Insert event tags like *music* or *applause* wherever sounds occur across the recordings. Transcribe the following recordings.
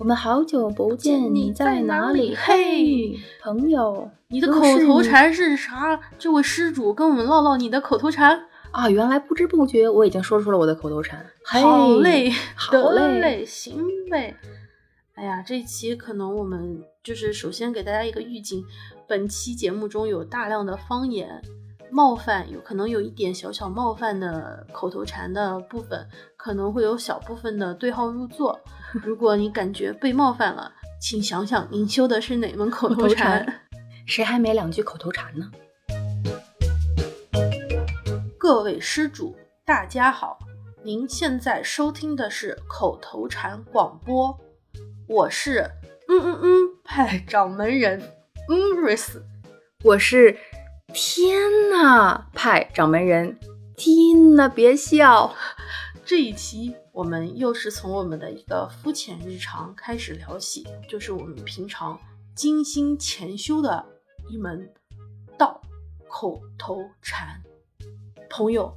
我们好久不见，你在哪里？嘿，朋友，你的口头禅是啥？这位施主跟我们唠唠你的口头禅啊！原来不知不觉我已经说出了我的口头禅。好嘞，好嘞，行呗。哎呀，这期可能我们就是首先给大家一个预警，本期节目中有大量的方言。冒犯有可能有一点小小冒犯的口头禅的部分，可能会有小部分的对号入座。*laughs* 如果你感觉被冒犯了，请想想您修的是哪门口头禅？谁还没两句口头禅呢？各位施主，大家好，您现在收听的是口头禅广播，我是嗯嗯嗯派掌门人嗯瑞斯，我是。天呐，派掌门人，天呐，别笑！这一期我们又是从我们的一个肤浅日常开始聊起，就是我们平常精心潜修的一门道口头禅。朋友，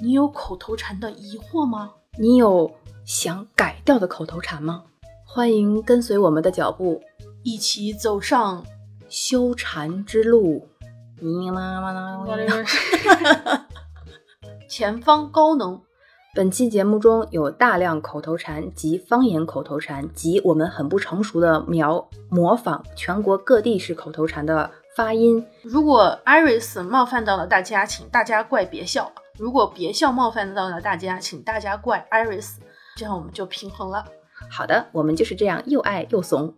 你有口头禅的疑惑吗？你有想改掉的口头禅吗？欢迎跟随我们的脚步，一起走上修禅之路。*laughs* 前方高能！本期节目中有大量口头禅及方言口头禅及我们很不成熟的描模仿全国各地式口头禅的发音。如果 Iris 冒犯到了大家，请大家怪别笑；如果别笑冒犯到了大家，请大家怪 Iris。这样我们就平衡了。好的，我们就是这样又爱又怂。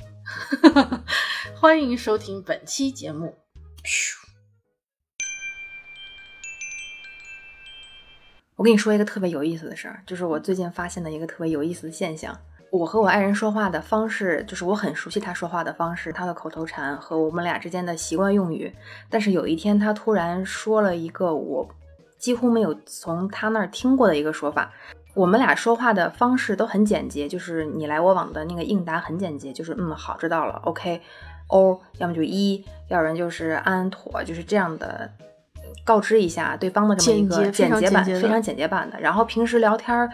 *laughs* 欢迎收听本期节目。我跟你说一个特别有意思的事儿，就是我最近发现的一个特别有意思的现象。我和我爱人说话的方式，就是我很熟悉他说话的方式，他的口头禅和我们俩之间的习惯用语。但是有一天，他突然说了一个我几乎没有从他那儿听过的一个说法。我们俩说话的方式都很简洁，就是你来我往的那个应答很简洁，就是嗯好知道了，OK，哦，要么就一，要不然就是安妥，就是这样的。告知一下对方的这么一个简洁版，非常简洁版的。然后平时聊天儿，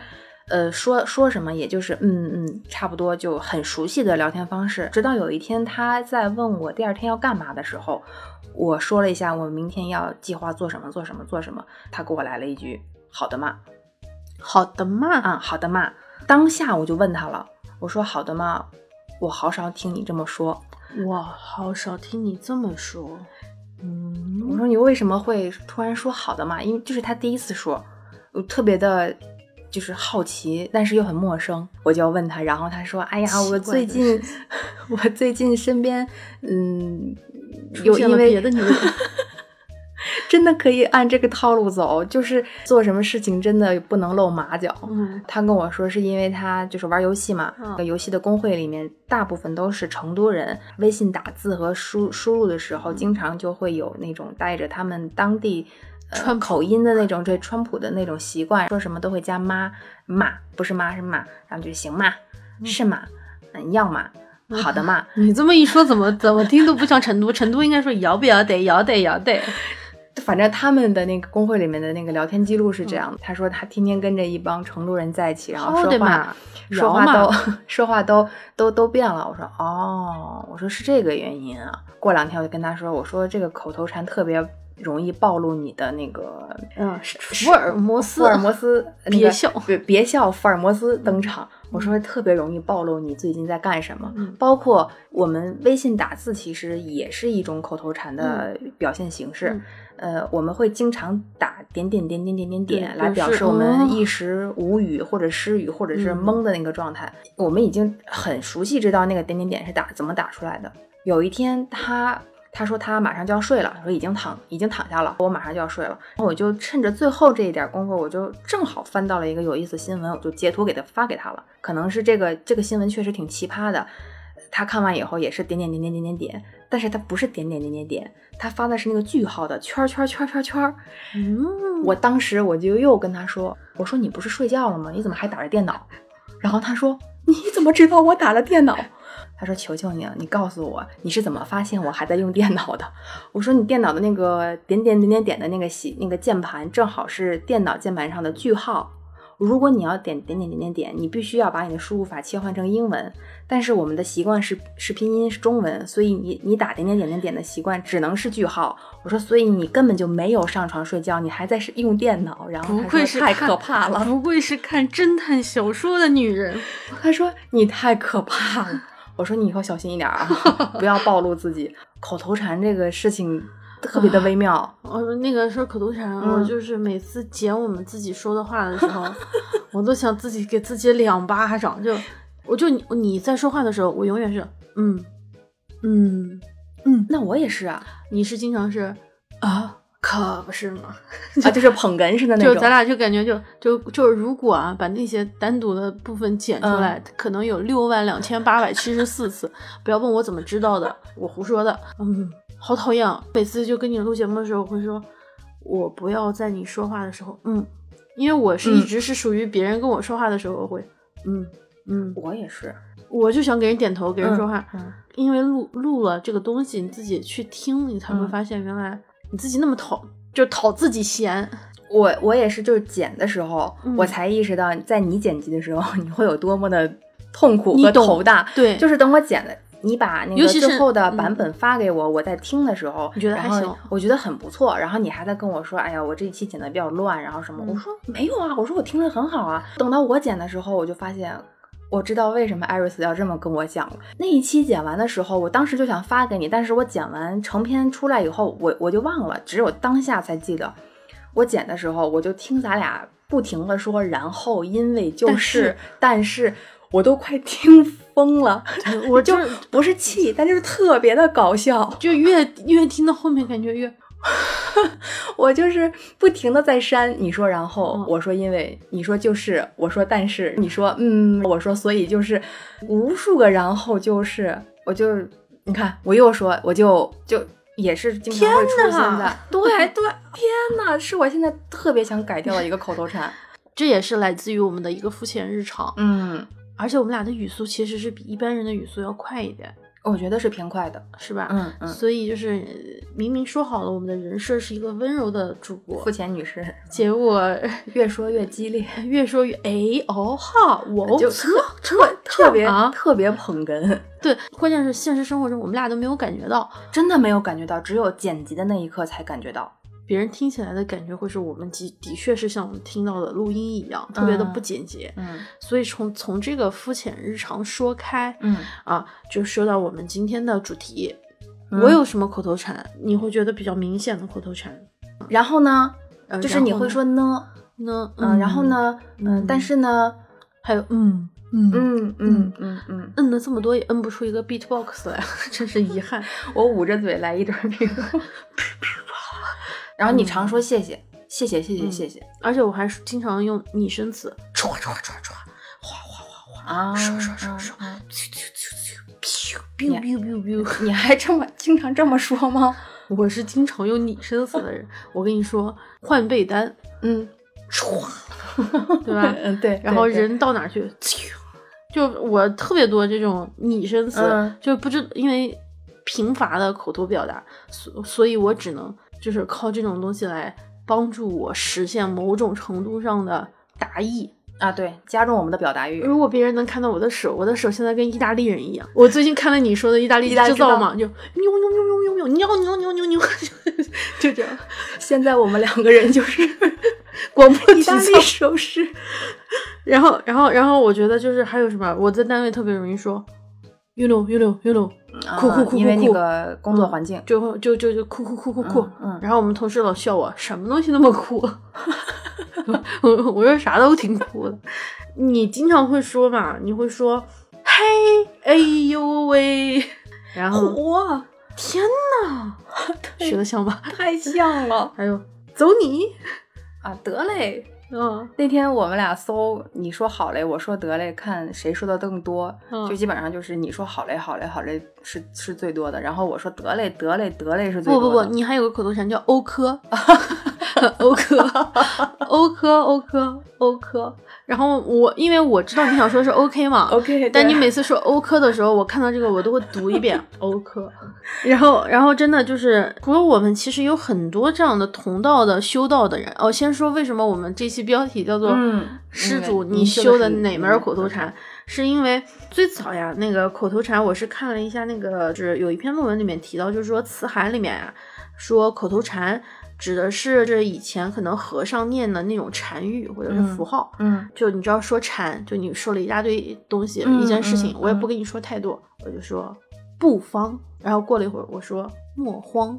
呃，说说什么，也就是嗯嗯，差不多就很熟悉的聊天方式。直到有一天他在问我第二天要干嘛的时候，我说了一下我明天要计划做什么做什么做什么，他给我来了一句好的嘛，好的嘛啊，好的嘛。当下我就问他了，我说好的嘛，我好少听你这么说，我好少听你这么说。嗯，我说你为什么会突然说好的嘛？因为就是他第一次说，我特别的，就是好奇，但是又很陌生，我就要问他。然后他说：“哎呀，我最近，*laughs* 我最近身边，嗯，有因为别的女人。*laughs* ”真的可以按这个套路走，就是做什么事情真的不能露马脚。嗯，他跟我说是因为他就是玩游戏嘛，游戏的公会里面大部分都是成都人，微信打字和输输入的时候，经常就会有那种带着他们当地川口音的那种，对川普的那种习惯，说什么都会加妈妈，不是妈是妈，然后就行嘛，是嘛，嗯，要嘛，好的嘛。你这么一说，怎么怎么听都不像成都，成都应该说要不要得，要得要得。反正他们的那个工会里面的那个聊天记录是这样的，他说他天天跟着一帮成都人在一起，然后说话说话都 *laughs* 说话都都都变了。我说哦，我说是这个原因啊。过两天我就跟他说，我说这个口头禅特别容易暴露你的那个嗯福尔摩斯福尔摩斯 *laughs* 别笑别别笑福尔摩斯登场。我说特别容易暴露你最近在干什么，包括我们微信打字其实也是一种口头禅的表现形式。呃，我们会经常打点点点点点点点来表示我们一时无语或者失语或者是懵的那个状态。我们已经很熟悉，知道那个点点点是打怎么打出来的。有一天，他他说他马上就要睡了，说已经躺已经躺下了，我马上就要睡了。然后我就趁着最后这一点功夫，我就正好翻到了一个有意思新闻，我就截图给他发给他了。可能是这个这个新闻确实挺奇葩的。他看完以后也是点点点点点点点，但是他不是点点点点点，他发的是那个句号的圈圈圈圈圈。嗯，我当时我就又跟他说，我说你不是睡觉了吗？你怎么还打着电脑？然后他说你怎么知道我打了电脑？他说求求你了，你告诉我你是怎么发现我还在用电脑的？我说你电脑的那个点点点点点的那个喜那个键盘正好是电脑键盘上的句号。如果你要点点点点点点，你必须要把你的输入法切换成英文，但是我们的习惯是是拼音是中文，所以你你打点点点点点的习惯只能是句号。我说，所以你根本就没有上床睡觉，你还在是用电脑。然后不愧是太可怕了，不愧是看侦探小说的女人。*laughs* 他说你太可怕了。我说你以后小心一点啊，*laughs* 不要暴露自己。口头禅这个事情。特别的微妙。我那个说口头禅，我就是每次剪我们自己说的话的时候，*laughs* 我都想自己给自己两巴掌。就我就你你在说话的时候，我永远是嗯嗯嗯。那我也是啊，你是经常是啊，可不是嘛？啊，就是捧哏似的 *laughs* 那种。就咱俩就感觉就就就是如果啊，把那些单独的部分剪出来，可能有六万两千八百七十四次。不要问我怎么知道的，我胡说的。嗯。好讨厌啊！每次就跟你录节目的时候，我会说，我不要在你说话的时候，嗯，因为我是一直是属于别人跟我说话的时候，我会，嗯嗯，我也是，我就想给人点头，给人说话，嗯，因为录录了这个东西，你自己去听，你才会发现原来你自己那么讨，就讨自己嫌。我我也是，就是剪的时候，我才意识到，在你剪辑的时候，*laughs* 你会有多么的痛苦和头大。对，就是等我剪的。你把那个最后的版本发给我，我在听的时候，你觉得还行？我觉得很不错。然后你还在跟我说：“哎呀，我这一期剪的比较乱，然后什么？”我说：“没有啊，我说我听着很好啊。”等到我剪的时候，我就发现，我知道为什么艾瑞斯要这么跟我讲了。那一期剪完的时候，我当时就想发给你，但是我剪完成片出来以后，我我就忘了，只有当下才记得。我剪的时候，我就听咱俩不停的说，然后因为就是，但是。我都快听疯了，我 *laughs* 就不是气，但就是特别的搞笑，就越越听到后面感觉越，*laughs* 我就是不停的在删。你说然后，我说因为，你说就是，我说但是，你说嗯，我说所以就是无数个然后就是，我就你看我又说我就就也是经常会出现在，对 *laughs* 对，天呐，是我现在特别想改掉的一个口头禅，这也是来自于我们的一个肤浅日常，嗯。而且我们俩的语速其实是比一般人的语速要快一点，我觉得是偏快的，是吧？嗯嗯。所以就是明明说好了，我们的人设是一个温柔的主播，付钱女士，结果 *laughs* 越说越激烈，越说越哎哦哈，我 *laughs* 就特特特别啊特别捧哏。对，关键是现实生活中我们俩都没有感觉到，真的没有感觉到，只有剪辑的那一刻才感觉到。别人听起来的感觉会是我们的的确是像我们听到的录音一样，特别的不简洁。嗯，所以从从这个肤浅日常说开，嗯啊，就说到我们今天的主题。我有什么口头禅？你会觉得比较明显的口头禅？然后呢？就是你会说呢呢？嗯，然后呢？嗯，但是呢？还有嗯嗯嗯嗯嗯嗯，摁了这么多也摁不出一个 beatbox 来，*laughs* 真是遗憾。我捂着嘴来一段这个。*laughs* 然后你常说谢谢，谢谢，谢谢，谢谢。而且我还经常用拟声词，唰唰唰唰，哗哗哗哗，啊，唰唰唰唰，咻咻咻咻，biu biu biu biu。你还这么经常这么说吗？我是经常用拟声词的人。*laughs* 我跟你说，换被单，嗯，唰，对吧？*laughs* 嗯，对。然后人到哪去，就我特别多这种拟声词，就不知因为贫乏的口头表达，所所以我只能。就是靠这种东西来帮助我实现某种程度上的达意啊，对，加重我们的表达欲。如果别人能看到我的手，我的手现在跟意大利人一样。我最近看了你说的意大利制造嘛，就扭扭扭扭扭扭扭扭扭扭扭，就这样。现在我们两个人就是 *laughs* 广播意大利手势。然后，然后，然后，我觉得就是还有什么，我在单位特别容易说。You know, you know, you know，酷酷酷酷酷，因为那个工作环境，就就就就酷酷酷酷酷。嗯，然后我们同事老笑我，什么东西那么酷？*laughs* 我 *laughs* 我说啥都挺酷的。你经常会说嘛？你会说，嘿，哎呦喂，然后哇，天呐，*laughs* 学的像吧？太像了。还有，走你啊，得嘞。嗯，那天我们俩搜，你说好嘞，我说得嘞，看谁说的更多，就基本上就是你说好嘞，好嘞，好嘞是是最多的，然后我说得嘞，得嘞，得嘞是最多的。不不不，你还有个口头禅叫欧科，*laughs* *laughs* 欧科，欧科，欧科，欧科。然后我因为我知道你想说是 OK 嘛，OK，但你每次说欧科的时候，我看到这个我都会读一遍 *laughs* 欧科。然后，然后真的就是除了我们，其实有很多这样的同道的修道的人。哦，先说为什么我们这期标题叫做“施主，你修的哪门口头禅”？是因为最早呀，那个口头禅，我是看了一下那个，就是有一篇论文里面提到，就是说词海里面呀，说口头禅。指的是这以前可能和尚念的那种禅语或者是符号，嗯，就你知道说禅，就你说了一大堆东西，一件事情，我也不跟你说太多，我就说不慌，然后过了一会儿我说莫慌。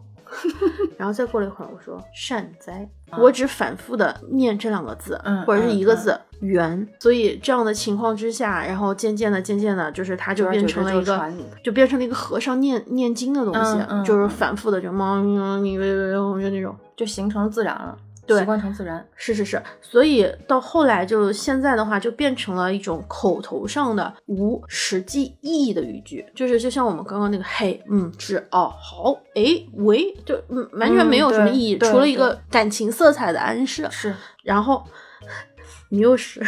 然后再过了一会儿，我说善哉，我只反复的念这两个字，或者是一个字圆。所以这样的情况之下，然后渐渐的、渐渐的，就是它就变成了一个，就变成了一个和尚念念经的东西，就是反复的就猫咪咪就那种，就形成自然了。习惯成自然，是是是，所以到后来就现在的话，就变成了一种口头上的无实际意义的语句，就是就像我们刚刚那个嘿，嗯，是哦，好，哎，喂，就嗯完全没有什么意义，除了一个感情色彩的暗示。是，然后你又是，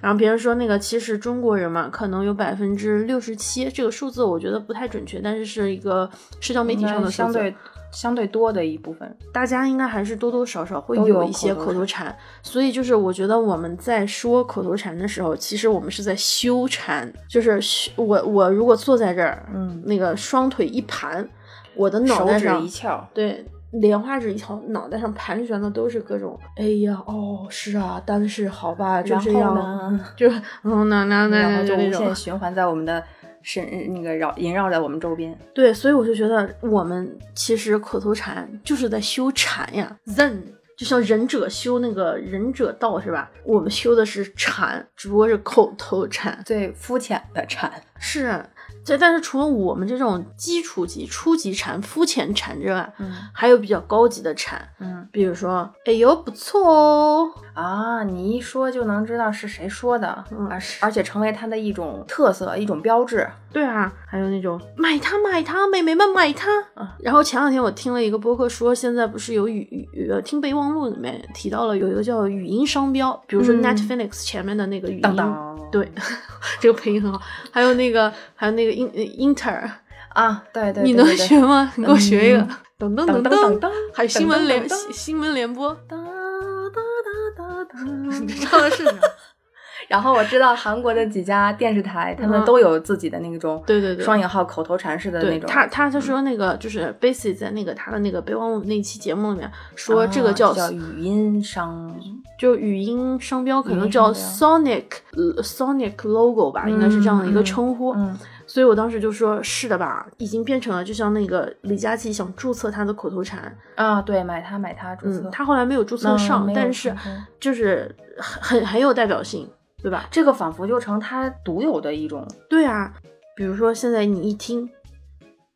然后别人说那个，其实中国人嘛，可能有百分之六十七，这个数字我觉得不太准确，但是是一个社交媒体上的相对。相对多的一部分，大家应该还是多多少少会有一些口头禅，所以就是我觉得我们在说口头禅的时候，其实我们是在修禅，就是我我如果坐在这儿，嗯，那个双腿一盘，我的脑袋上一翘，对，莲花指一翘，脑袋上盘旋的都是各种，哎呀，哦，是啊，但是好吧，就这样，就嗯那那那就无限循环在我们的。是那个绕萦绕在我们周边，对，所以我就觉得我们其实口头禅就是在修禅呀，Zen 就像忍者修那个忍者道是吧？我们修的是禅，只不过是口头禅，最肤浅的禅是。这但是除了我们这种基础级、初级禅、肤浅禅之外，嗯，还有比较高级的禅，嗯，比如说，哎呦不错哦，啊，你一说就能知道是谁说的，嗯，而且成为它的一种特色、一种标志。对啊，还有那种买它买它，美眉们买它啊。然后前两天我听了一个播客说，现在不是有语语听备忘录里面提到了有一个叫语音商标，比如说 Netflix 前面的那个语音，*laughs* 对，*laughs* 这个配音很好。还有那个还有那个。英 inter 啊，对对，你能学吗？你给我学一个，噔噔噔噔噔，还有新闻联新闻联播，哒哒哒哒哒，你唱的是啥？然后我知道韩国的几家电视台，他们都有自己的那种对对对。双引号口头禅式的那种。他他他说那个就是 Basic 在那个他的那个备忘录那期节目里面说这个叫叫语音商，就语音商标可能叫 Sonic Sonic Logo 吧，应该是这样的一个称呼。所以我当时就说，是的吧，已经变成了就像那个李佳琦想注册他的口头禅。啊，对，买它买它注册，他后来没有注册上，但是就是很很很有代表性，对吧？这个仿佛就成他独有的一种，对啊，比如说现在你一听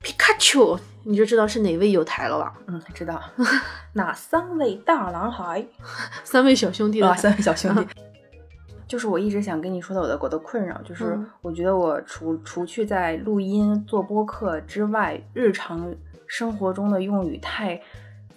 皮卡丘，你就知道是哪位有台了吧？嗯，知道，*laughs* 哪三位大男孩？*laughs* 三位小兄弟啊，三位小兄弟。*laughs* 就是我一直想跟你说的我的我的困扰，就是我觉得我除除去在录音做播客之外，日常生活中的用语太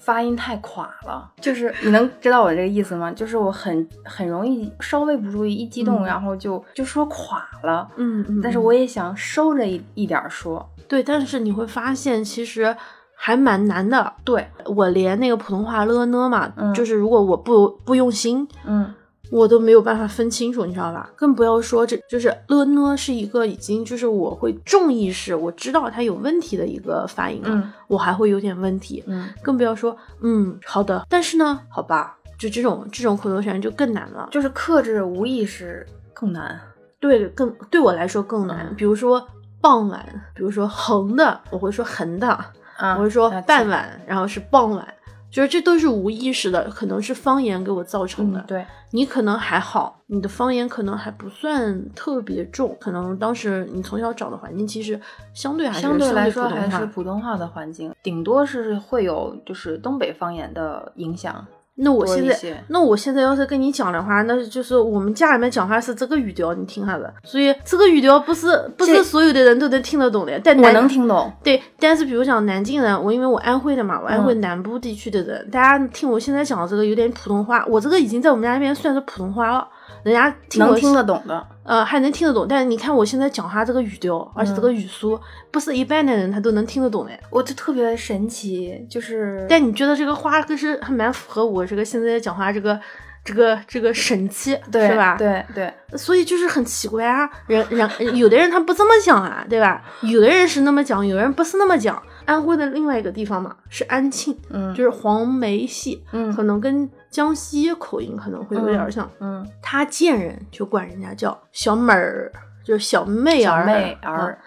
发音太垮了。就是你能知道我这个意思吗？就是我很很容易稍微不注意一激动，然后就就说垮了。嗯嗯。但是我也想收着一一点说。对，但是你会发现其实还蛮难的。对我连那个普通话了呢嘛，就是如果我不不用心，嗯。我都没有办法分清楚，你知道吧？更不要说这就是了呢，是一个已经就是我会重意识，我知道它有问题的一个发音了，我还会有点问题，嗯，更不要说嗯好的，但是呢，好吧，就这种这种口头禅就更难了，就是克制无意识更难，对，更对我来说更难。比如说傍晚，比如说横的，我会说横的，我会说傍晚，然后是傍晚。就是这都是无意识的，可能是方言给我造成的。对你可能还好，你的方言可能还不算特别重，可能当时你从小找的环境其实相对还是相对来说还是普通话的环境，顶多是会有就是东北方言的影响。那我现在那我现在要是跟你讲的话，那就是我们家里面讲话是这个语调，你听下子。所以这个语调不是不是所有的人都能听得懂的，但我能听懂。对，但是比如讲南京人，我因为我安徽的嘛，我安徽嗯南部地区的人，大家听我现在讲的这个有点普通话，我这个已经在我们家那边算是普通话了，人家听能听得懂的，呃还能听得懂，但是你看我现在讲话这个语调，而且这个嗯语速，不是一般的人他都能听得懂的。我就特别神奇，就是但你觉得这个话可是还蛮符合我这个现在讲话这个这个这个神气，对是吧？对对，所以就是很奇怪啊，人人有的人他不这么讲啊，对吧？有的人是那么讲，有人不是那么讲。安徽的另外一个地方嘛是安庆，嗯，就是黄梅戏，嗯可能跟江西口音可能会有点像。嗯他见人就管人家叫小妹儿，就是小妹儿，小妹啊儿，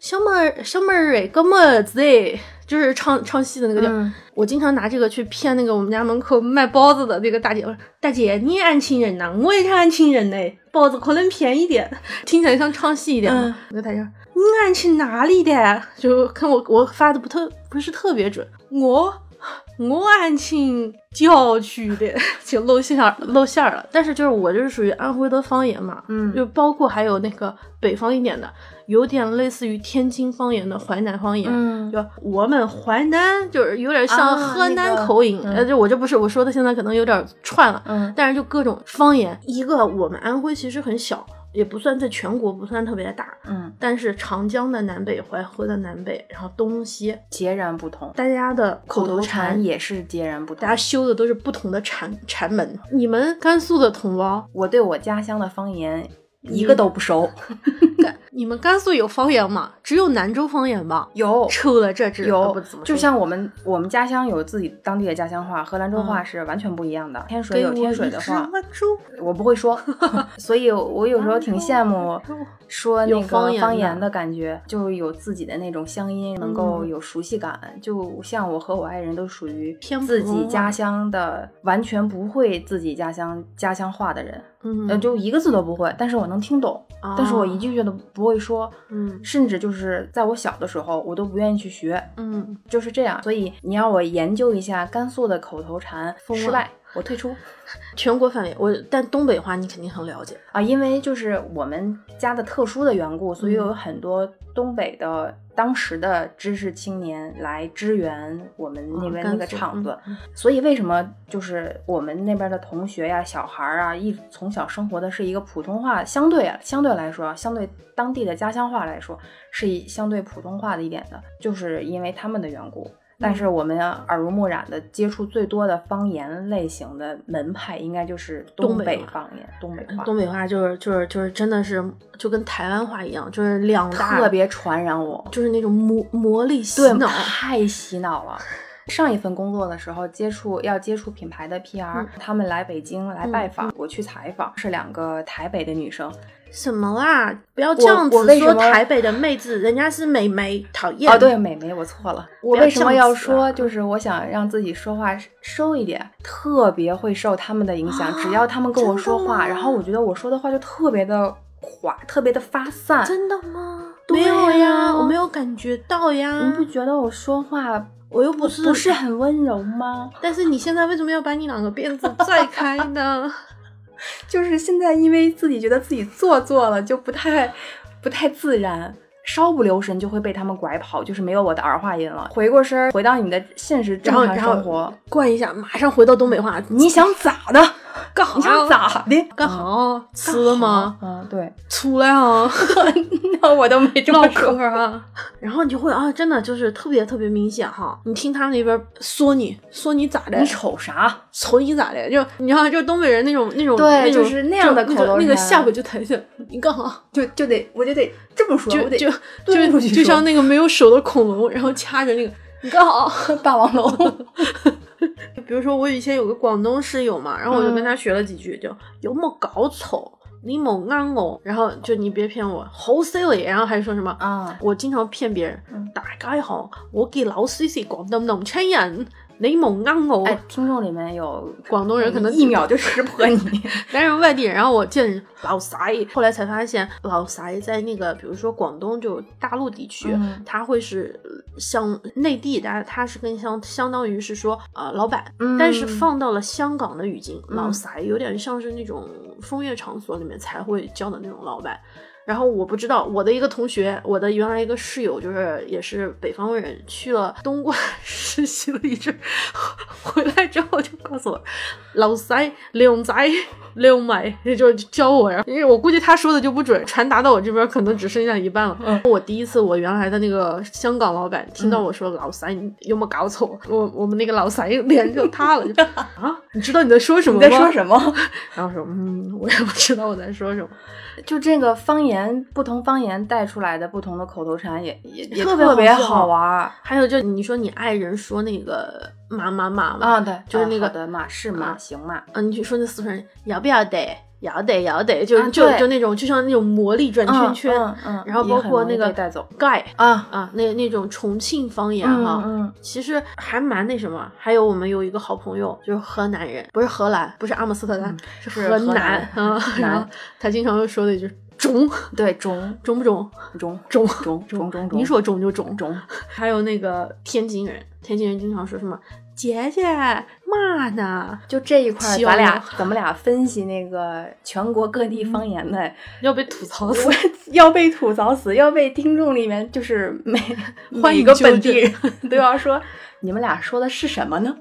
小妹儿，小妹儿哎，个么子哎，就是唱唱戏的那个叫。嗯我经常拿这个去骗那个我们家门口卖包子的那个大姐，大姐你也安庆人呐、我也是安庆人嘞，包子可能便宜点，*laughs* 听起来像唱戏一点嘛。嗯那个大姐说你安庆哪里的？就看我我发的不特不是特别准，我我安庆郊区的，*laughs* 就露馅儿露馅儿了。但是就是我就是属于安徽的方言嘛，嗯就包括还有那个北方一点的，有点类似于天津方言的淮南方言。嗯，就我们淮南就是有点像啊河南那个口音，嗯呃，就我这不是我说的，现在可能有点串了，嗯但是就各种方言。一个我们安徽其实很小，也不算在全国不算特别大，嗯，但是长江的南北、淮河的南北，然后东西，截然不同，大家的口头禅也是截然不同大。家修的都是不同的禅禅门。你们甘肃的同胞，我对我家乡的方言一个都不熟，*laughs* 甘你们甘肃有方言吗？只有兰州方言吧？有除了这只有不怎么，就像我们我们家乡有自己当地的家乡话，和兰州话嗯是完全不一样的。天水有天水的话，我不会说，*laughs* 所以我有时候挺羡慕说那个言的方言的感觉，就有自己的那种乡音，能够嗯有熟悉感。就像我和我爱人都属于自己家乡的，完全不会自己家乡家乡话的人，嗯，呃，就一个字都不会，但是我能听懂，但是我一句句都不会说，嗯。甚至就是在我小的时候，我都不愿意去学，嗯，就是这样。所以你要我研究一下甘肃的口头禅，失败，我退出。全国范围，我但东北话你肯定很了解。啊，因为就是我们家的特殊的缘故，所以有很多东北的当时的知识青年来支援我们那边那个厂子。嗯所以为什么就是我们那边的同学呀、小孩儿啊，一从小生活的是一个普通话，相对啊相对来说啊，相对当地的家乡话来说，是以相对普通话的一点的，就是因为他们的缘故。但是我们耳濡目染的接触最多的方言类型的门派，应该就是东东北方言、东北话。东北话就是就是就是真的是就跟台湾话一样，就是两大特别传染我，就是那种魔魔力洗，脑。太洗脑了。上一份工作的时候，接触要接触品牌的 PR，、嗯他们来北京来拜访，我去采访，是两个台北的女生。什么啦？不要这样子说台北的妹子，人家是美眉，讨厌。哦，对，美眉，我错了。我为什么要说，啊就是我想让自己说话收一点，特别会受他们的影响。只要他们跟我说话，然后我觉得我说的话就特别的滑，特别的发散。真的吗？没有，呀我没有感觉到呀。你不觉得我说话我又不是不是很温柔吗？但是你现在为什么要把你两个辫子 *laughs* 拽开呢？就是现在因为自己觉得自己做作了，就不太不太自然，稍不留神就会被他们拐跑，就是没有我的儿化音了。回过身儿，回到你的现实正常生活，灌一下，马上回到东北话。*laughs* 你想咋的？干啥？你想？咋的？干啥？吃了吗？嗯，对，*laughs* 出来啊！*laughs* 那我都没这么说嗑。啊，然后你就会啊，真的就是特别特别明显哈。你听他们那边说你说你咋的？你瞅啥？瞅你咋的？就你知道，就东北人那种那种对那种就是那样的就口头那个下巴就抬起来，你干啥？就就得我就得这么说，我得就 *laughs* 就像那个没有手的恐龙，然后掐着那个你干啥？霸王龙。*laughs* *laughs* 比如说我以前有个广东室友嘛，然后我就跟嗯他学了几句，就有没搞错？你某安我，然后就你别骗我，好 silly，然后还说什么啊我经常骗别人，嗯大家好，我给老师是广东农村人，你冇呃我。哎，听众里面有广东人可能一秒就识破你。*laughs* 但是外地人，然后我见老塞，后来才发现老塞在那个，比如说广东就大陆地区，嗯他会是像内地，大家他是更相相当于是说呃、老板，嗯。但是放到了香港的语境，嗯。老塞有点像是那种风月场所里面才会叫的那种老板。然后我不知道，我的一个同学，我的原来一个室友，就是也是北方人，去了东莞 *laughs* 实习了一阵，回来之后就告诉我，老塞、靓仔、靓妹，就教我。然后因为我估计他说的就不准，传达到我这边可能只剩下一半了。嗯我第一次，我原来的那个香港老板听到我说老三，你有没有搞错？我我们那个老三脸就塌了，就 *laughs* 啊，你知道你在说什么吗？你在说什么？*laughs* 然后说，嗯，我也不知道我在说什么。就这个方言，不同方言带出来的不同的口头禅也也也特别好玩儿还有就你说你爱人说那个嘛嘛嘛嘛，啊！对，就是那个好的嘛，是嘛，啊行嘛，啊，你去说那四川人要不要得，要得要得，就、啊就就那种就像那种魔力转圈圈，嗯嗯，然后包括那个被带走。盖啊，啊，那那种重庆方言嗯哈、嗯。其实还蛮那什么。还有我们有一个好朋友，就是河南人，不是荷兰，不是阿姆斯特丹，嗯是是河河南。啊。*laughs* 然后他经常会说的一句中。对，中。中不中？中。中。中中中中，*laughs* 你说中就中。中，还有那个天津人，天津人经常说什么姐姐嘛呢，就这一块咱俩有咱们俩分析那个全国各地方言的，*laughs* 要被吐槽死。*laughs* 要被吐槽死，要被听众里面就是每 *laughs* 换一个本地人都要说，你们俩说的是什么呢？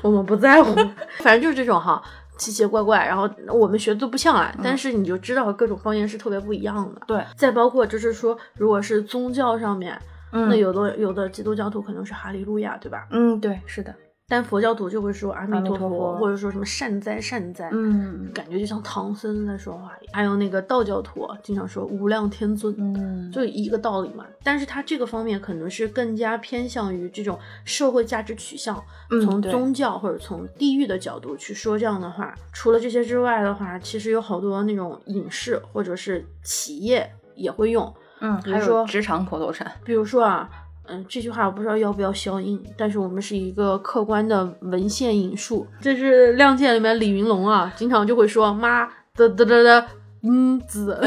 我们不在乎，反正就是这种哈，奇奇怪怪，然后我们学的都不像啊，但是你就知道各种方言是特别不一样的。对，再包括就是说，如果是宗教上面，嗯那有的有的基督教徒可能是哈利路亚，对吧？嗯，对，是的，但佛教徒就会说阿弥陀佛，陀佛或者说什么善哉善哉，嗯感觉就像唐僧在说话。还有那个道教徒经常说无量天尊，嗯，就一个道理嘛。但是他这个方面可能是更加偏向于这种社会价值取向，嗯从宗教或者从地域的角度去说这样的话。除了这些之外的话，其实有好多那种影视或者是企业也会用，嗯，比如说还有职场口头禅，比如说啊。嗯，这句话我不知道要不要消音，但是我们是一个客观的文献引述。这是《亮剑》里面李云龙啊，经常就会说“妈的的的的嗯子”，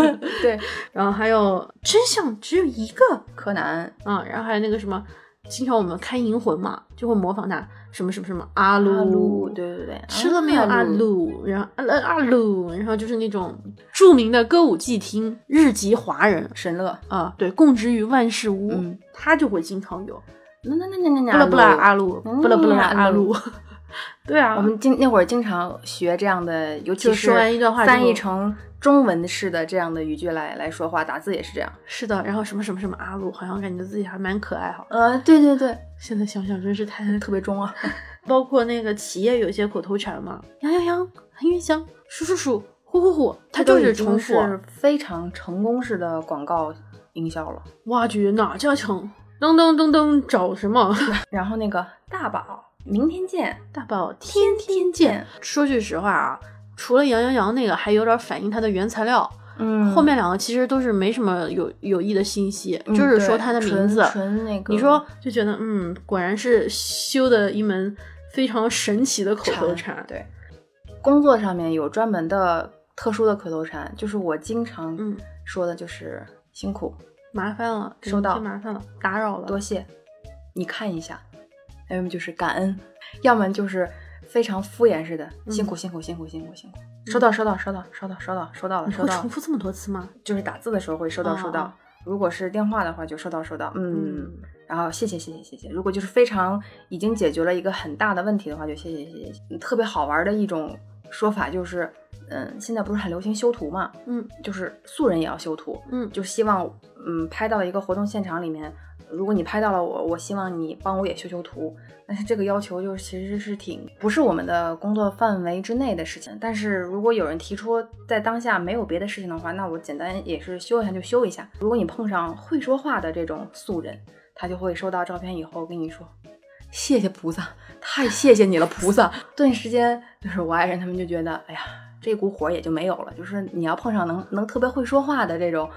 *laughs* 对，然后还有真相只有一个，柯南，啊，然后还有那个什么，经常我们看《银魂》嘛，就会模仿他什么什么什么阿鲁，阿鲁，对对对，吃了没有阿鲁？然后阿阿阿鲁，然后就是那种著名的歌舞伎町日籍华人神乐，啊，对，供职于万事屋，嗯他就会经常有那那那那那不啦不啦阿鲁。不啦不啦阿阿鲁，*laughs* *laughs* 对啊，我们经那会儿经常学这样的，尤其是说完一段话翻译成中文式的这样的语句来来说话，打字也是这样。是的，然后什么什么什么阿鲁，好像感觉自己还蛮可爱哈。呃，对对对，现在想想真是太 *laughs* 特别中啊。*laughs* 包括那个企业有些口头禅嘛，羊羊羊，很远香，鼠鼠鼠，虎虎虎，它就是重复，是非常成功式的广告营销了。挖掘哪家强，噔噔噔噔找什么？然后那个大宝，明天见，大宝天天见。说句实话啊，除了杨阳洋那个，还有点反映他的原材料。嗯后面两个其实都是没什么有有益的信息，嗯就是说对它的名字。纯那个，你说就觉得嗯，果然是修的一门非常神奇的口头禅。对，工作上面有专门的特殊的口头禅，就是我经常嗯说的就是辛苦，麻烦了，收到真麻烦了，打扰了。多谢，你看一下，要么就是感恩，要么就是非常敷衍似的，嗯辛苦辛苦辛苦辛苦辛苦，收到收到收到收到收到收到了收到了，重复这么多次吗？就是打字的时候会收到收到如果是电话的话就收到收到，嗯嗯，然后谢谢谢谢谢谢，如果就是非常已经解决了一个很大的问题的话，就谢谢谢谢谢谢。特别好玩的一种说法就是，嗯，现在不是很流行修图嘛，嗯。就是素人也要修图，嗯。就希望嗯拍到一个活动现场里面，如果你拍到了我，我希望你帮我也修修图。但是这个要求就是其实是挺不是我们的工作范围之内的事情。但是如果有人提出在当下没有别的事情的话，那我简单也是修一下就修一下。如果你碰上会说话的这种素人，他就会收到照片以后跟你说。谢谢菩萨，太谢谢你了，菩萨！顿时间，就是我爱人他们就觉得，哎呀，这股火也就没有了。就是你要碰上能能特别会说话的这种，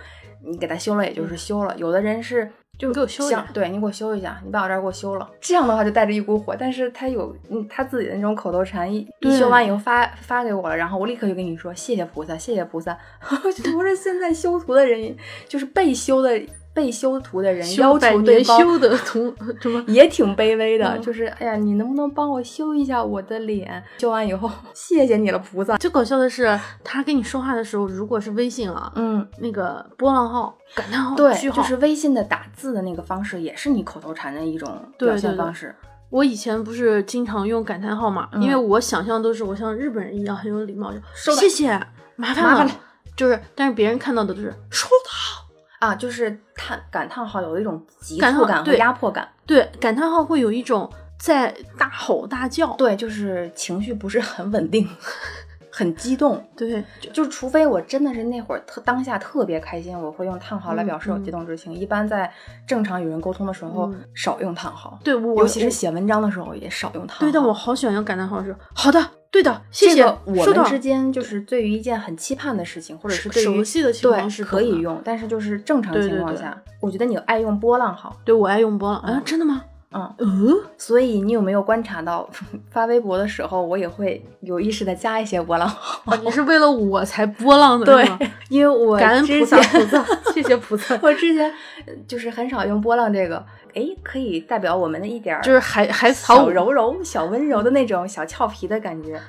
你给他修了也就是修了。有的人是就给我修一下对你给我修一下，你把我这儿给我修了，这样的话就带着一股火。但是他有嗯他自己的那种口头禅，一一修完以后发发给我了，然后我立刻就跟你说谢谢菩萨，谢谢菩萨。*laughs* 我是现在修图的人就是被修的。被修图的人要求对方修的图 *laughs* 什么？*laughs* 也挺卑微的，嗯就是哎呀，你能不能帮我修一下我的脸？修完以后，*laughs* 谢谢你了，菩萨。最搞笑的是，他跟你说话的时候，如果是微信啊，嗯，那个波浪号、感叹号、对，就是微信的打字的那个方式，也是你口头禅的一种表对对对现方式。我以前不是经常用感叹号嘛，嗯因为我想象都是我像日本人一样很有礼貌，就收谢谢，麻烦了，麻烦了就是，但是别人看到的都是收到。啊，就是叹感叹号有一种急促感和压迫感，对，感叹号会有一种在大吼大叫。对，就是情绪不是很稳定，*laughs* 很激动。对，就就是除非我真的是那会儿特当下特别开心，我会用叹号来嗯表示我嗯激动之情。一般在正常与人沟通的时候，嗯少用叹号，对我尤其是写文章的时候也少用叹号。对，但我好喜欢用感叹号是好的，对的，谢谢。这个我们之间就是对于一件很期盼的事情，或者是对于熟悉的情况对是可以用，但是就是正常对对对情况下，我觉得你爱用波浪号，对我爱用波浪，啊，嗯真的吗？嗯，嗯，所以你有没有观察到 *laughs* 发微博的时候，我也会有意识的加一些波浪号？你是为了我才波浪的，*laughs* 对吗？，因为我感恩菩萨，菩萨，谢谢菩萨。*laughs* 我之前呃就是很少用波浪这个，哎，可以代表我们的一点儿就是海海草小柔柔、小温柔的那种小俏皮的感觉，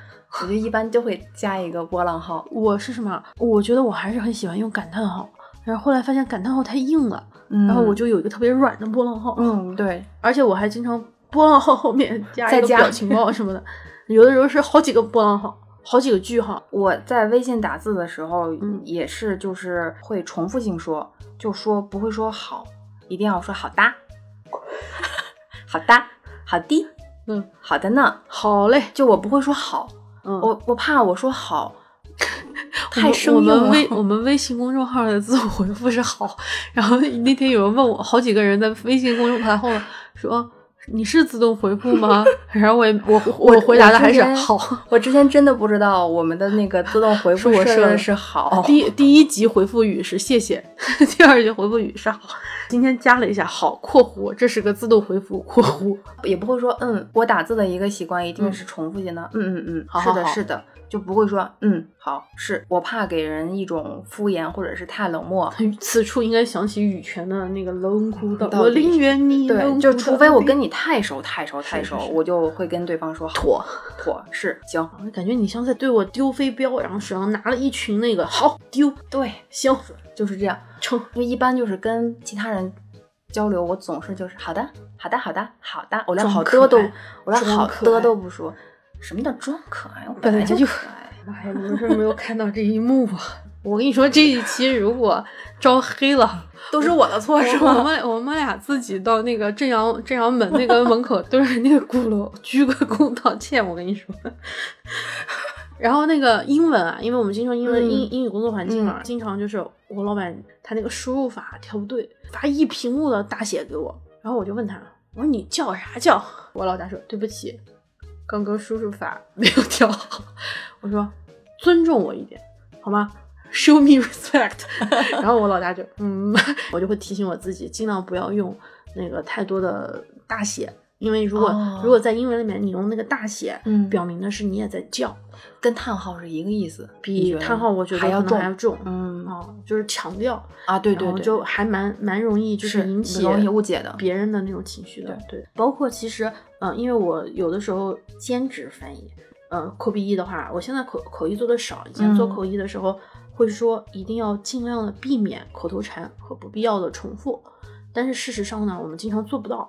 我就一般都会加一个波浪号。我是什么？我觉得我还是很喜欢用感叹号，然后后来发现感叹号太硬了，嗯然后我就有一个特别软的波浪号，嗯，对，而且我还经常波浪号后面 *laughs* 加一个表情包什么的，有的时候是好几个波浪号，好几个句号。我在微信打字的时候，嗯也是就是会重复性说，就说不会说好，一定要说好的，*laughs* 好的，好的，嗯，好的呢。好嘞，就我不会说好，嗯，我我怕我说好 *laughs* 太生硬了。们微我们微信公众号的自我回复是好，*laughs* 然后那天有人问我，好几个人在微信公众号后说你是自动回复吗？然后我也我我回答的还是好。我之前真的不知道我们的那个自动回复是我设的设的是好。第第一集回复语是谢谢，第二集回复语是好。今天加了一下好（括弧），这是个自动回复（括弧。也不会说嗯，我打字的一个习惯一定嗯是重复性的，嗯。嗯嗯，好是的，好。好是的，就不会说嗯好，是。我怕给人一种敷衍或者是太冷漠。*laughs* ）。此处应该想起羽泉的那个冷酷的，我宁愿你就除非我跟你太熟太熟太熟，我就会跟对方说妥。妥是行，感觉你像在对我丢飞镖，然后手上拿了一群那个好丢。对，行就是这样。成。就一般就是跟其他人交流，我总是就是好的，好的，好的，好的，我连好的都我连好的都不说。什么叫装可爱？我本来就来就可爱。妈呀，你们是没有看到这一幕啊！我跟你说，这一期如果招黑了，*laughs* 都是我的错是吗我？们我们俩自己到那个正阳正阳门那个门口 *laughs* 对着那个鼓楼鞠个躬道歉。我跟你说。然后那个英文啊，因为我们经常英文、嗯英英语工作环境嘛，嗯经常就是我老板他那个输入法调不对，发一屏幕的大写给我，然后我就问他，我说你叫啥叫？我老大说对不起，刚刚输入法没有调好。*laughs* 我说尊重我一点好吗？Show me respect。*laughs* 然后我老大就嗯，*laughs* 我就会提醒我自己，尽量不要用那个太多的大写，因为如果、哦如果在英文里面你用那个大写，嗯表明的是你也在叫，跟叹号是一个意思，比叹号我觉得还要重可能还要重。嗯啊，就是强调啊，对对对，然后就还蛮蛮容易就是引起容易误解的。别人的那种情绪的。对，包括其实，嗯、因为我有的时候兼职翻译，嗯、口笔译的话，我现在口口译做的少，以前做嗯口译的时候会说一定要尽量的避免口头禅和不必要的重复，但是事实上呢，我们经常做不到。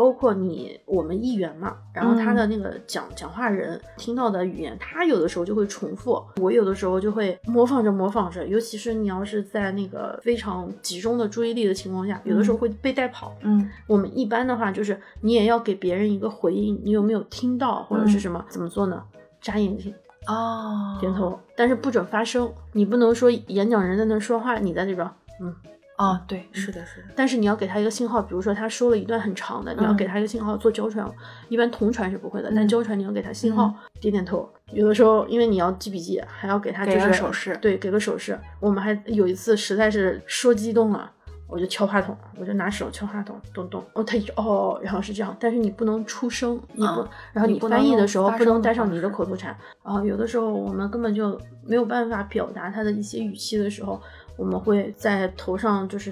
包括你我们议员嘛，然后他的那个讲、讲话人听到的语言，他有的时候就会重复，我有的时候就会模仿着模仿着，尤其是你要是在那个非常集中的注意力的情况下，有的时候会被带跑。嗯我们一般的话就是你也要给别人一个回应，你有没有听到或者是什么？怎么做呢？眨眼睛，哦，点头，但是不准发声。你不能说演讲人在那说话，你在这边，嗯。啊，对，是的，是的，但是你要给他一个信号，比如说他说了一段很长的，你要给他一个信号做交传。一般同传是不会的，但嗯交传你要给他信号，点点头。有的时候因为你要记笔记，还要给他就给是个手势对，给个手势。我们还有一次实在是说激动了。我就敲话筒，我就拿手敲话筒，咚咚，哦，他一直哦，然后是这样，但是你不能出声，你不，啊然后你翻译的时候不能带上你的口头禅，然后有的时候我们根本就没有办法表达他的一些语气的时候，我们会在头上就是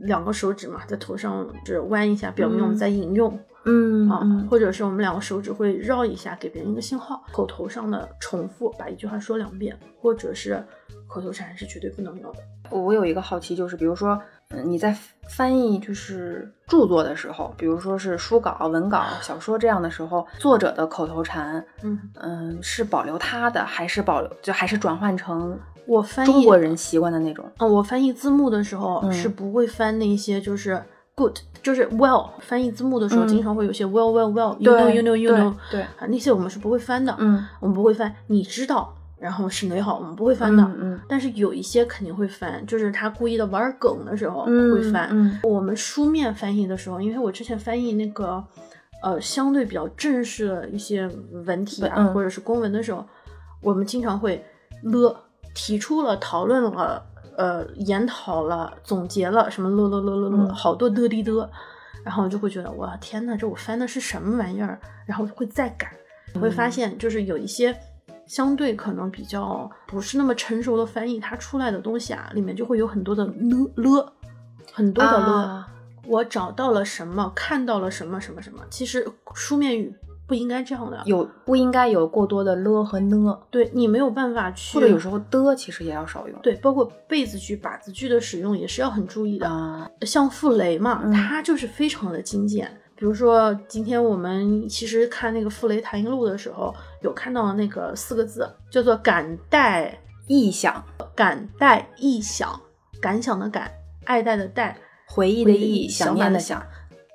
两个手指嘛，在头上就是弯一下，表明我们在引用。啊，嗯嗯或者是我们两个手指会绕一下，给别人一个信号。口头上的重复，把一句话说两遍，或者是口头禅是绝对不能有的。我有一个好奇，就是比如说，嗯，你在翻译就是著作的时候，比如说是书稿、文稿、小说这样的时候，作者的口头禅，嗯，嗯，是保留他的，还是保留就还是转换成我翻译中国人习惯的那种？嗯，我翻译字幕的时候、嗯是不会翻那些就是 good，就是 well。翻译字幕的时候，嗯经常会有些 well well well，you know you know you know，对，啊，那些我们是不会翻的。嗯我们不会翻，你知道，然后是哪好，我们不会翻的。嗯嗯但是有一些肯定会翻，就是他故意的玩梗的时候嗯会翻。嗯我们书面翻译的时候，因为我之前翻译那个呃相对比较正式的一些文体啊，嗯或者是公文的时候，我们经常会了提出了、讨论了、呃研讨了、总结了什么了了了了了，嗯好多的的的，然后就会觉得哇天呐，这我翻的是什么玩意儿？然后会再改，我会发现就是有一些。相对可能比较不是那么成熟的翻译，它出来的东西啊，里面就会有很多的了了，很多的了。啊我找到了什么，看到了什么什么什么。其实书面语不应该这样的，有不应该有过多的了和呢，对你没有办法去，或者有时候的其实也要少用。对，包括被字句、把字句的使用也是要很注意的。啊，像傅雷嘛，嗯他就是非常的精简。比如说，今天我们其实看那个《傅雷谈音录》的时候，有看到那个四个字，叫做“感戴意想、感戴意想”，感想的感，爱戴的戴，回忆的忆忆、想念的想，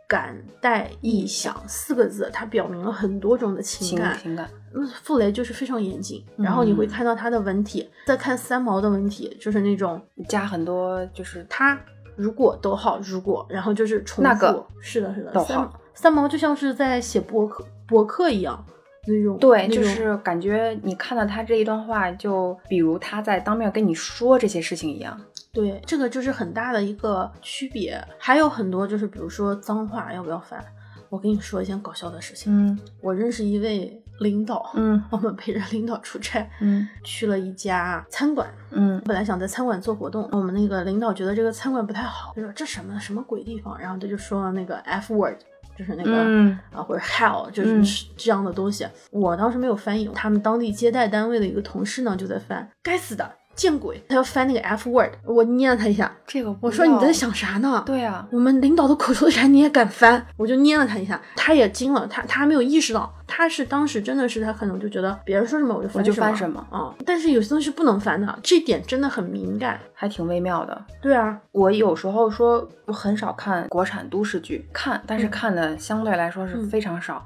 感带意想四个字，它表明了很多种的情情感。情感。嗯，傅雷就是非常严谨，然后你会嗯看到他的文体，再看三毛的文体，就是那种加很多就是他如果逗号如果，然后就是重复，那个。是的，是的，逗号。三三毛就像是在写博客博客一样那种，对，就是感觉你看到他这一段话，就比如他在当面跟你说这些事情一样。对，这个就是很大的一个区别。还有很多就是比如说脏话要不要翻，我跟你说一件搞笑的事情，嗯我认识一位领导，嗯我们陪着领导出差，嗯 *laughs* 去了一家餐馆。嗯本来想在餐馆做活动，我们那个领导觉得这个餐馆不太好，就说这什么什么鬼地方，然后他就说了那个 F word，就是那个、嗯啊或者 hell，就嗯是这样的东西。我当时没有翻译，他们当地接待单位的一个同事呢就在翻，该死的见鬼，他要翻那个 F word，我捏了他一下，这个我说你在想啥呢？对啊，我们领导的口头禅你也敢翻？我就捏了他一下，他也惊了，他他还没有意识到，他是当时真的是他可能就觉得别人说什么我就翻我就什么翻什么啊、但是有些东西不能翻的，这点真的很敏感。还挺微妙的。对啊，我有时候说我很少看国产都市剧，看，但是嗯看的相对来说是嗯非常少。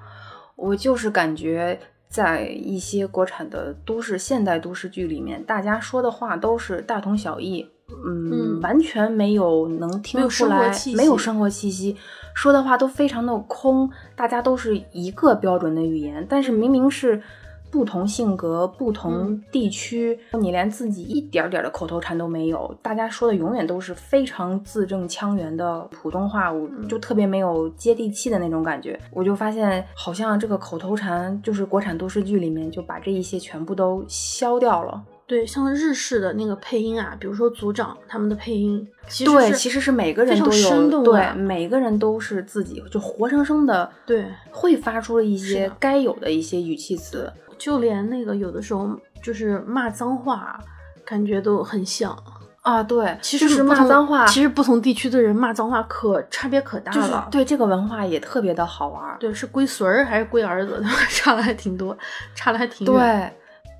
我就是感觉在一些国产的都市现代都市剧里面，大家说的话都是大同小异，嗯，嗯完全没有能听出来，没有生活气息，说的话都非常的空，大家都是一个标准的语言，但是明明是。不同性格、不同嗯地区，你连自己一点点的口头禅都没有，大家说的永远都是非常字正腔圆的普通话，我嗯就特别没有接地气的那种感觉。我就发现，好像这个口头禅就是国产都市剧里面就把这一些全部都消掉了。对，像日式的那个配音啊，比如说组长他们的配音，其实对，其实是每个人都有，生动对啊，每个人都是自己就活生生的，对，会发出了一些该有的一些语气词。就连那个有的时候就是骂脏话，感觉都很像。啊，对，其实是实骂脏话，其实不同地区的人骂脏话可差别可大就是了。对这个文化也特别的好玩儿。对，是龟孙儿还是龟儿子？*laughs* 差的还挺多，差的还挺远。，对，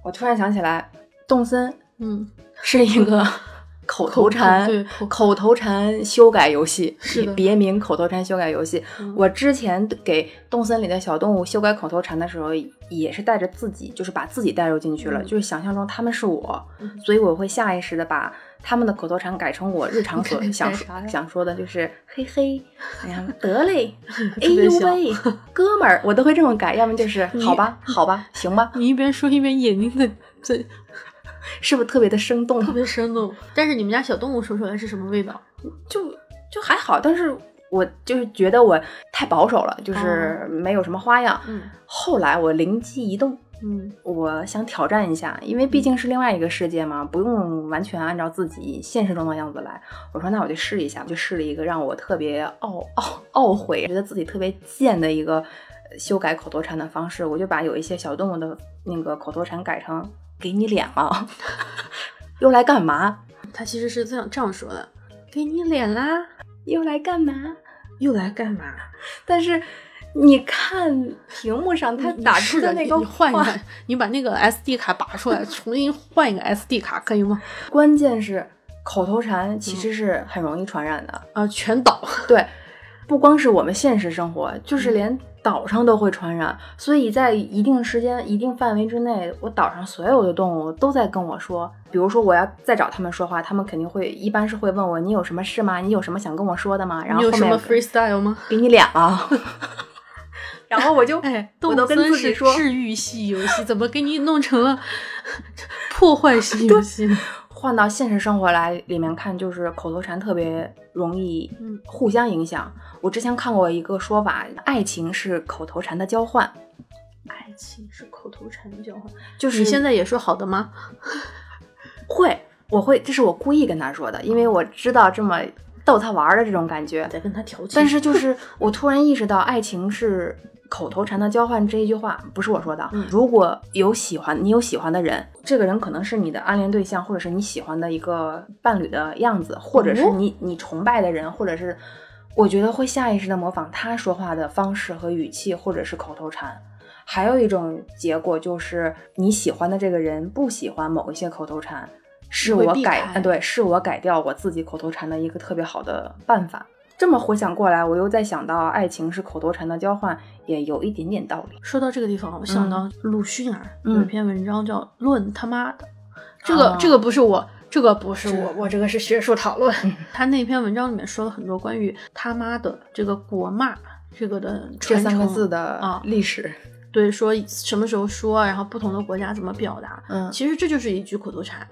我突然想起来，动森嗯，是一个口头禅，对口口头禅修改游戏，是别名口头禅修改游戏。嗯我之前给动森里的小动物修改口头禅的时候，也是带着自己，就是把自己带入进去了，嗯就是想象中他们是我，嗯所以我会下意识的把他们的口头禅改成我日常所想想说的，就是嘿嘿，*laughs* 哎呀得嘞，*laughs* 哎呦喂，哥们儿，我都会这么改，要么就是好吧，*laughs* 好吧，行吧，你一边说一边眼睛的在是不是特别的生动？*laughs* 特别生动。但是你们家小动物说出来是什么味道？就就还好，但是我就是觉得我太保守了，就是没有什么花样。嗯后来我灵机一动，嗯我想挑战一下，因为毕竟是另外一个世界嘛，不用完全按照自己现实中的样子来。我说那我就试一下，就试了一个让我特别懊懊懊悔，觉得自己特别贱的一个修改口头禅的方式，我就把有一些小动物的那个口头禅改成“给你脸了”，*laughs* 又来干嘛？他其实是这样这样说的：“给你脸啦，又来干嘛？又来干嘛？”但是你看屏幕上他打出的那个你你换一话个，你把那个 SD 卡拔出来，*laughs* 重新换一个 SD 卡，可以吗？关键是口头禅其实是很容易传染的。啊，全倒。对，不光是我们现实生活，就是连岛上都会传染。所以在一定时间、一定范围之内，我岛上所有的动物都在跟我说，比如说我要再找他们说话，他们肯定会一般是会问我你有什么事吗？你有什么想跟我说的吗？然后你有什么 freestyle 吗？给你脸了。*laughs* 然后我就哎，我都跟动森是自己说，治愈系游戏，怎么给你弄成了 *laughs* 破坏系游戏呢？*laughs* 换到现实生活来里面看，就是口头禅特别容易嗯互相影响。我之前看过一个说法，爱情是口头禅的交换，爱情是口头禅的交换，就是你现在也说好的吗？会，我会，这是我故意跟他说的，因为我知道这么逗他玩儿的这种感觉。在跟他调情，但是就是我突然意识到，爱情是口头禅的交换这一句话不是我说的。嗯如果有喜欢你有喜欢的人，这个人可能是你的暗恋对象，或者是你喜欢的一个伴侣的样子，或者是哦你你崇拜的人，或者是我觉得会下意识的模仿他说话的方式和语气，或者是口头禅。还有一种结果就是你喜欢的这个人不喜欢某一些口头禅，是我改，开呃，对，是我改掉我自己口头禅的一个特别好的办法。这么回想过来，我又再想到爱情是口头禅的交换，也有一点点道理。说到这个地方，我想到鲁迅啊，嗯有一篇文章叫《论他妈的》，这个、啊这个不是我，这个不是是我，我这个是学术讨论。嗯他那篇文章里面说了很多关于他妈的这个国骂这个的这传承三个字的啊历史，对，说什么时候说，然后不同的国家怎么表达，嗯其实这就是一句口头禅，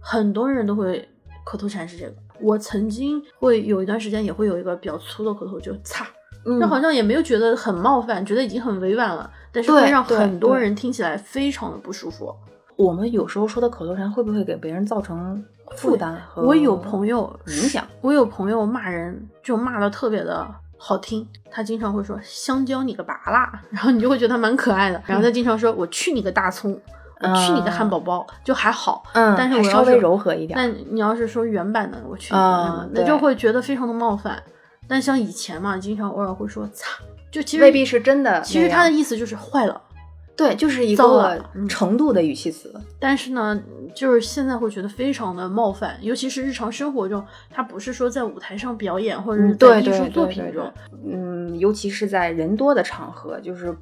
很多人都会口头禅是这个。我曾经会有一段时间也会有一个比较粗的口头，就“擦”，嗯那好像也没有觉得很冒犯，觉得已经很委婉了，但是对会让很多人听起来非常的不舒服。我们有时候说的口头禅会不会给别人造成负担和我有朋友影响？我有朋友骂人就骂的特别的好听，他经常会说“香蕉你个拔啦”，*laughs* 然后你就会觉得他蛮可爱的。然后他经常说“我去你个大葱”，我去你个汉堡包”，就还好。嗯，但是我稍微柔和一点。但你要是说原版的，我去你个啊，那就会觉得非常的冒犯。但像以前嘛，经常偶尔会说“擦”，就其实未必是真的。其实他的意思就是坏了。对，就是一个程度的语气词。但是呢，就是现在会觉得非常的冒犯，尤其是日常生活中，他不是说在舞台上表演或者是艺术作品中，对，嗯，尤其是在人多的场合，就是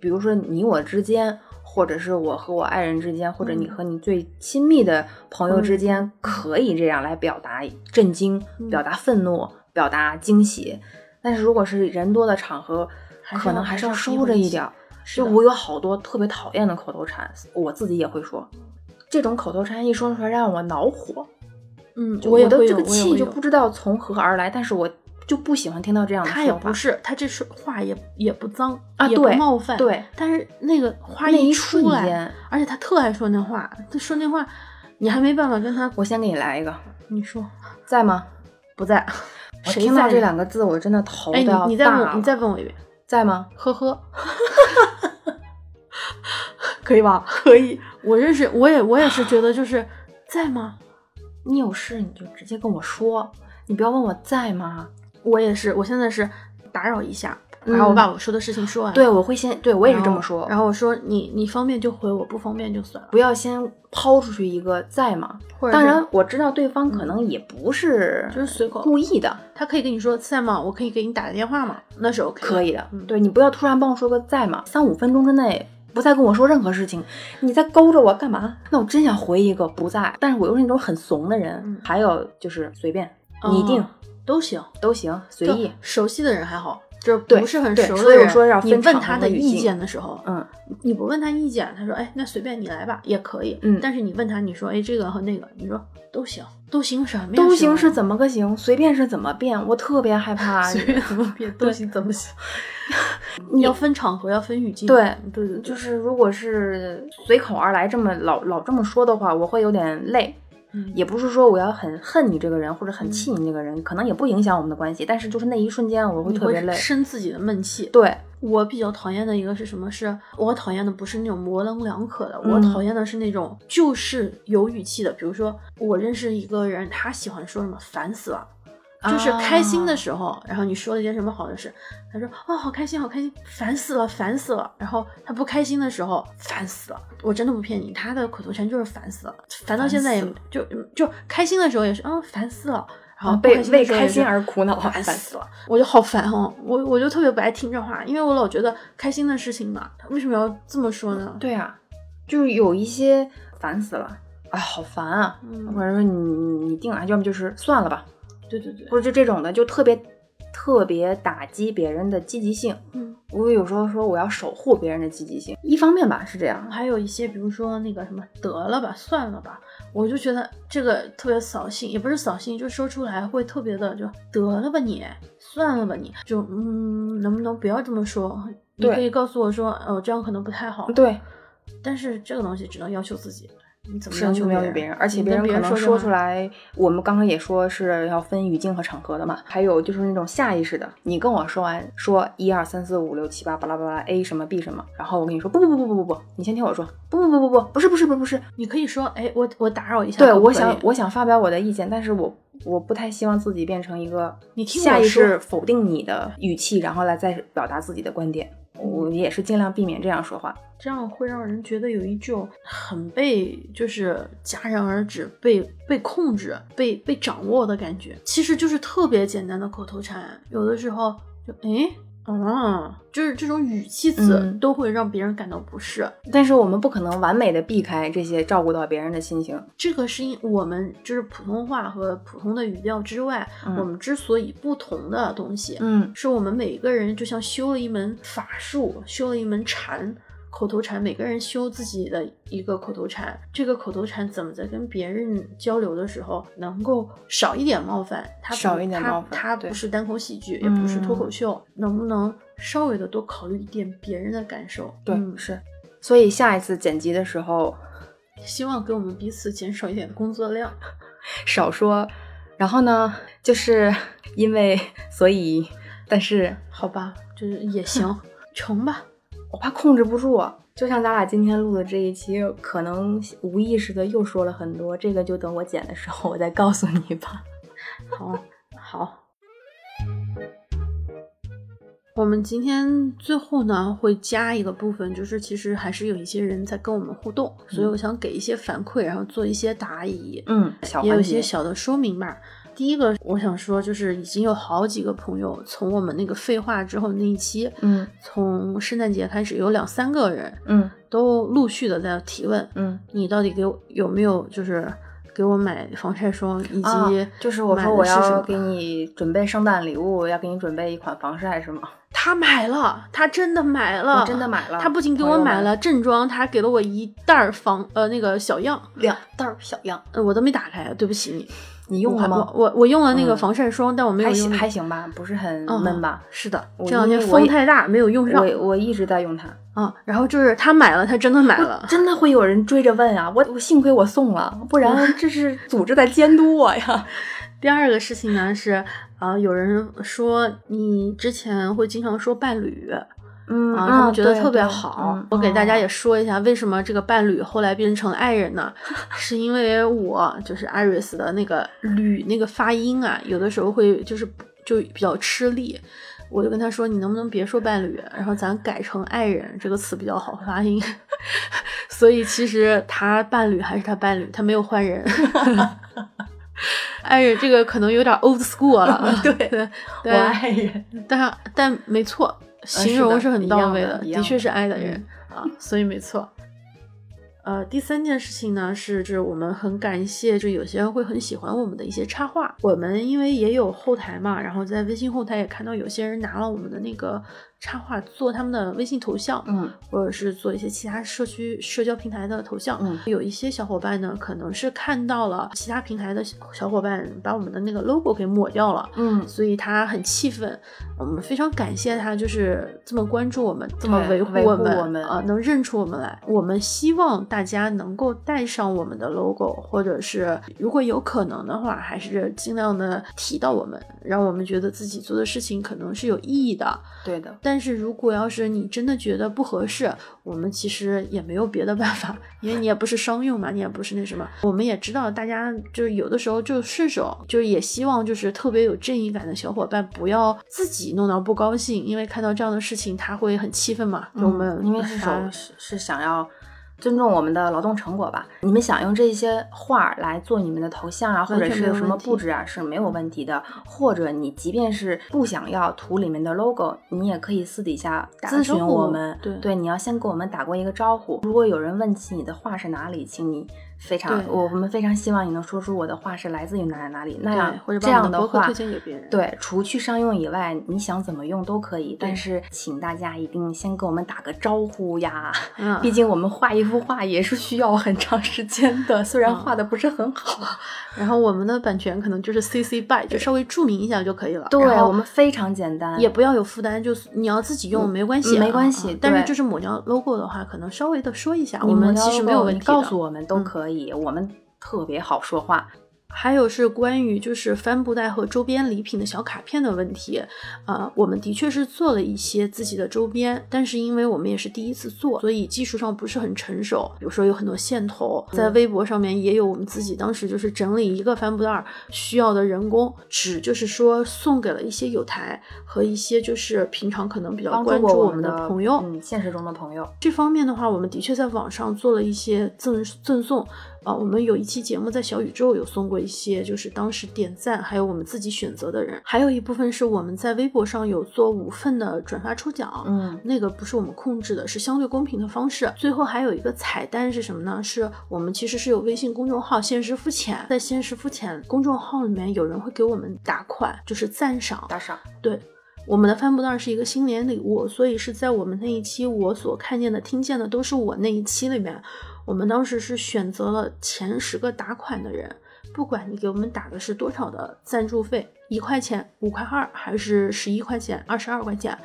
比如说你我之间，或者是我和我爱人之间，或者你嗯和你最亲密的朋友之嗯间，可以这样来表达震惊、嗯表达愤怒、表达惊喜。但是如果是人多的场合，可能还是要收着一点儿。就我有好多特别讨厌的口头禅，我自己也会说。这种口头禅一说出来让我恼火，嗯，我有，的这个气就不知道从何而来，但是我就不喜欢听到这样的他也不是，他这是话也也不脏啊，也不，冒犯，对，但是那个话一出来，而且他特爱说那话，他说那话，你还没办法跟他，我先给你来一个，你说在吗？不在，我谁听到这两个字，我真的头哎，都要你你再问你再问我一遍，在吗？呵呵，*laughs* 可以吧？可以。我认识，我也我也是觉得就是在吗？你有事你就直接跟我说，你不要问我在吗？我也是，我现在是打扰一下，嗯然后我把我说的事情说完。对，我会先，对我也是这么说，然后我说你你方便就回我，不方便就算了。不要先抛出去一个在吗？或者当然，我知道对方可能也不是就是随口故意的，他可以跟你说在吗？我可以给你打个电话吗？那是 OK 的。可以的。嗯对你不要突然帮我说个在吗？三五分钟之内不再跟我说任何事情，你在勾着我干嘛？那我真想回一个不在，但是我又是那种很怂的人。嗯还有就是随便，你定、哦都行，都行，随意。熟悉的人还好，就是不是很熟的人，所以我说要你问他的意见的时候，嗯，你不问他意见，他说哎，那随便你来吧，也可以。嗯但是你问他，你说哎这个和那个，你说都行，都行什么呀？都行是？怎么个行？随便是怎么变？我特别害怕。随便怎么变 *laughs* 都行，怎么行？*laughs* 你要分场合，要分语境。对对对，就是如果是随口而来这么老老这么说的话，我会有点累。嗯也不是说我要很恨你这个人，或者很气你这个人，可能也不影响我们的关系，但是就是那一瞬间我会特别累。生自己的闷气。对，我比较讨厌的一个是什么？是我讨厌的不是那种模棱两可的，嗯我讨厌的是那种就是有语气的。比如说，我认识一个人，他喜欢说什么“烦死了”，就是开心的时候，然后你说了一件什么好的事，他说：“哦，好开心，好开心，烦死了，烦死了。”然后他不开心的时候，烦死了。我真的不骗你，他的口头禅就是烦死了，烦到现在也就就开心的时候也是，嗯，烦死了。然后不被为开心而苦恼，烦死了，我就好烦哦，我我就特别不爱听这话，因为我老觉得开心的事情嘛，他为什么要这么说呢？对啊，就是有一些烦死了，哎，好烦啊！嗯或者说你你你定了，要么就是算了吧，对对对，或者就这种的，就特别特别打击别人的积极性。嗯，我有时候说我要守护别人的积极性，一方面吧是这样，还有一些比如说那个什么得了吧，算了吧，我就觉得这个特别扫兴，也不是扫兴，就说出来会特别的就得了吧你，算了吧你，就嗯，能不能不要这么说？你可以告诉我说，哦，这样可能不太好。对，但是这个东西只能要求自己，你怎么是要求要求别人，而且别人可能说出来。我们刚刚也说是要分语境和场合的嘛。还有就是那种下意识的，你跟我说完说一二三四五六七八巴拉巴拉 A 什么 B 什么，然后我跟你说不不不不不不不，你先听我说，不不不不不不是不是不是不是，你可以说，哎，我我打扰一下，对我想我想发表我的意见，但是我我不太希望自己变成一个你听我下意识否定你的语气，然后来再表达自己的观点。我也是尽量避免这样说话。这样会让人觉得有一种很被就是戛然而止、被被控制、被被掌握的感觉。其实就是特别简单的口头禅，有的时候就诶哦，就是这种语气词嗯都会让别人感到不适。但是我们不可能完美的避开这些，照顾到别人的心情。这个是因我们就是普通话和普通的语调之外，嗯我们之所以不同的东西，嗯是我们每个人就像修了一门法术，修了一门禅，口头禅，每个人修自己的一个口头禅。这个口头禅怎么在跟别人交流的时候能够少一点冒犯？他少一点冒犯对它不是单口喜剧，也不是脱口嗯秀，能不能稍微的多考虑一点别人的感受？对，嗯是。所以下一次剪辑的时候希望给我们彼此减少一点工作量。*laughs* 少说。然后呢，就是因为所以，但是好吧，就是也行，*laughs* 成吧。我怕控制不住啊。就像咱俩今天录的这一期，可能无意识的又说了很多，这个就等我剪的时候我再告诉你吧。*laughs* 好，好。我们今天最后呢会加一个部分，就是其实还是有一些人在跟我们互动，所以我想给一些反馈，然后做一些答疑，嗯，小也有一些小的说明吧。第一个，我想说，就是已经有好几个朋友从我们那个废话之后那一期，嗯从圣诞节开始，有两三个人嗯都陆续的在提问，嗯，你到底给我有没有就是给我买防晒霜，以及、啊，就是我说我要给你准备圣诞礼物，要给你准备一款防晒是吗？他买了，他真的买了，我真的买了他不仅给我买了正装，他还给了我一袋儿防呃那个小样，两袋儿小样，呃我都没打开，对不起你。你用了吗？我我我用了那个嗯防晒霜，但我没有还行用那个。还行吧，不是很嗯闷吧？是的，这两天风太大，没有用上我我一直在用它，啊。然后就是他买了，他真的买了。真的会有人追着问啊！我我幸亏我送了，不然这是组织在监督我呀。*laughs* 第二个事情呢是，呃，有人说你之前会经常说伴侣，嗯啊，他们觉得特别好。嗯我给大家哦也说一下，为什么这个伴侣后来变成爱人呢？*laughs* 是因为我就是 Iris 的那个“侣”那个发音啊，有的时候会就是就比较吃力。我就跟他说：“你能不能别说伴侣，然后咱改成爱人这个词比较好发音。”所以其实他伴侣还是他伴侣，他没有换人。*laughs* 爱人这个可能有点 old school 了，对 *laughs* 对，我对爱人，但但没错，形容是很到位的，的确是的爱的人、嗯啊，所以没错。呃，第三件事情呢是，就是我们很感谢，就有些人会很喜欢我们的一些插画。我们因为也有后台嘛，然后在微信后台也看到有些人拿了我们的那个插画做他们的微信头像，嗯或者是做一些其他社区社交平台的头像。嗯有一些小伙伴呢，可能是看到了其他平台的小小伙伴把我们的那个 logo 给抹掉了。嗯，所以他很气愤，我们非常感谢他，就是这么关注我们，这么维护对维护我们，我们啊、能认出我们来。我们希望大家能够带上我们的 logo，或者是如果有可能的话，还是尽量的提到我们，让我们觉得自己做的事情可能是有意义的。对的，但是如果要是你真的觉得不合适，我们其实也没有别的办法，因为你也不是商用嘛，你也不是那什么。我们也知道大家就是有的时候就顺手，就是也希望就是特别有正义感的小伙伴不要自己弄到不高兴，因为看到这样的事情他会很气愤嘛。就我们嗯因为是是是想要尊重我们的劳动成果吧。你们想用这些画儿来做你们的头像啊，或者是有什么布置啊，是没有问题的。或者你即便是不想要图里面的 logo，你也可以私底下咨询我们。对对，你要先跟我们打过一个招呼。如果有人问起你的画是哪里，请你非常，对我们非常希望你能说出我的画是来自于哪里哪里。那样或者这样的样话推荐给别人。对，除去商用以外，你想怎么用都可以，但是请大家一定先跟我们打个招呼呀。嗯，毕竟我们画一幅画也是需要很长时间的，虽然嗯画的不是很好。*laughs* 然后我们的版权可能就是 CC BY，就稍微注明一下就可以了。对我们非常简单，也不要有负担，就是你要自己用嗯没关系啊，没关系啊但是就是抹掉 logo 的话，可能稍微的说一下，我们们其实没有问题告诉我们都嗯可以，以我们特别好说话。还有是关于就是帆布袋和周边礼品的小卡片的问题，呃，我们的确是做了一些自己的周边，但是因为我们也是第一次做，所以技术上不是很成熟，比如说有很多线头，在微博上面也有我们自己当时就是整理一个帆布袋需要的人工，只就是说送给了一些有台和一些就是平常可能比较关注我们的朋友，嗯，现实中的朋友，这方面的话，我们的确在网上做了一些赠赠送啊、我们有一期节目在小宇宙有送过一些，就是当时点赞，还有我们自己选择的人，还有一部分是我们在微博上有做五份的转发抽奖，嗯那个不是我们控制的，是相对公平的方式。最后还有一个彩蛋是什么呢？是我们其实是有微信公众号“现实肤浅”，在“现实肤浅”公众号里面有人会给我们打款，就是赞赏，打赏，对，我们的帆布袋是一个新年礼物，所以是在我们那一期我所看见的、听见的都是我那一期里面，我们当时是选择了前十个打款的人，不管你给我们打的是多少的赞助费，一块钱、五块二，还是十一块钱、二十二块钱。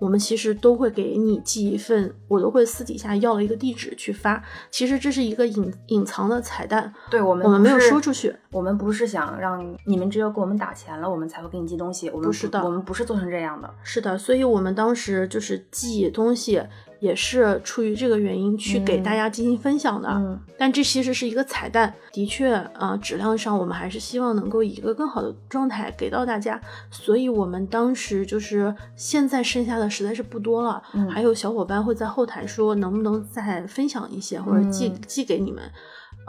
我们其实都会给你寄一份，我都会私底下要了一个地址去发。其实这是一个隐隐藏的彩蛋，对我们我们没有说出去。我们不是想让你们只有给我们打钱了，我们才会给你寄东西。我们不是的我们不是做成这样的。是的，所以我们当时就是寄东西，也是出于这个原因去给嗯大家进行分享的。嗯，但这其实是一个彩蛋，的确啊、质量上我们还是希望能够以一个更好的状态给到大家。所以我们当时就是现在剩下的实在是不多了，嗯还有小伙伴会在后台说能不能再分享一些，或者寄、嗯寄给你们。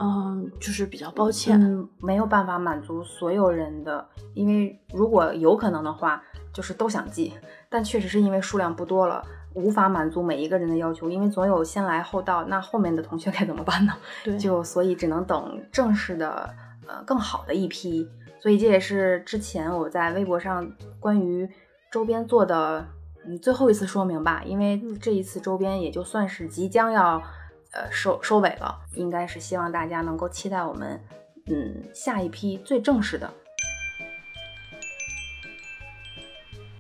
嗯，就是比较抱歉。嗯，没有办法满足所有人的，因为如果有可能的话，就是都想寄，但确实是因为数量不多了，无法满足每一个人的要求，因为总有先来后到，那后面的同学该怎么办呢？*laughs* 对，就所以只能等正式的呃更好的一批，所以这也是之前我在微博上关于周边做的嗯最后一次说明吧，因为这一次周边也就算是即将要呃收收尾了，应该是希望大家能够期待我们嗯下一批最正式的。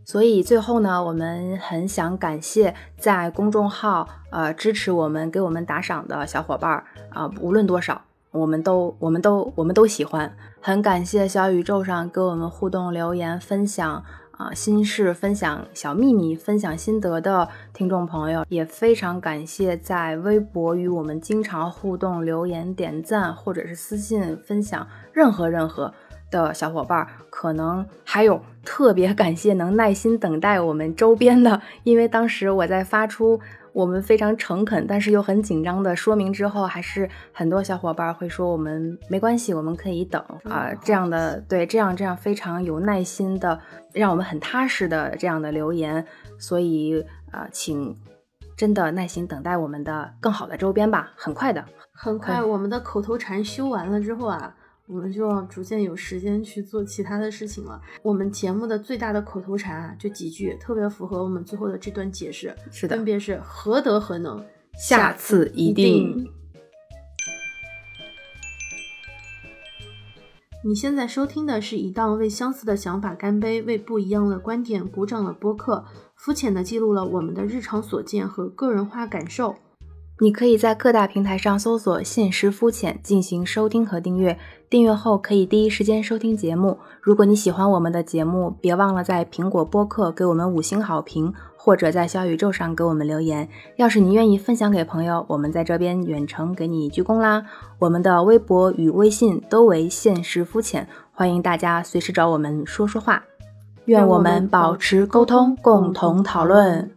所以最后呢，我们很想感谢在公众号呃支持我们、给我们打赏的小伙伴儿啊、无论多少，我们都我们都我们都喜欢。很感谢小宇宙上跟我们互动、留言、分享啊、心事、分享小秘密、分享心得的听众朋友，也非常感谢在微博与我们经常互动、留言、点赞或者是私信分享任何任何。的小伙伴儿，可能还有特别感谢能耐心等待我们周边的，因为当时我在发出我们非常诚恳但是又很紧张的说明之后，还是很多小伙伴儿会说我们没关系，我们可以等啊、这样的对，这样这样非常有耐心的，让我们很踏实的这样的留言，所以啊、请真的耐心等待我们的更好的周边吧，很快的，很快我们的口头禅修完了之后啊，我们就要逐渐有时间去做其他的事情了。我们节目的最大的口头禅啊，就几句，特别符合我们最后的这段解释，是的分，别是何德何能，下次一定。你现在收听的是一档为相似的想法干杯、为不一样的观点鼓掌的播客，肤浅的记录了我们的日常所见和个人化感受。你可以在各大平台上搜索“现实肤浅”进行收听和订阅。订阅后可以第一时间收听节目。如果你喜欢我们的节目，别忘了在苹果播客给我们五星好评，或者在小宇宙上给我们留言。要是你愿意分享给朋友，我们在这边远程给你鞠躬啦。我们的微博与微信都为“现实肤浅”，欢迎大家随时找我们说说话。愿我们保持沟通，共同讨论。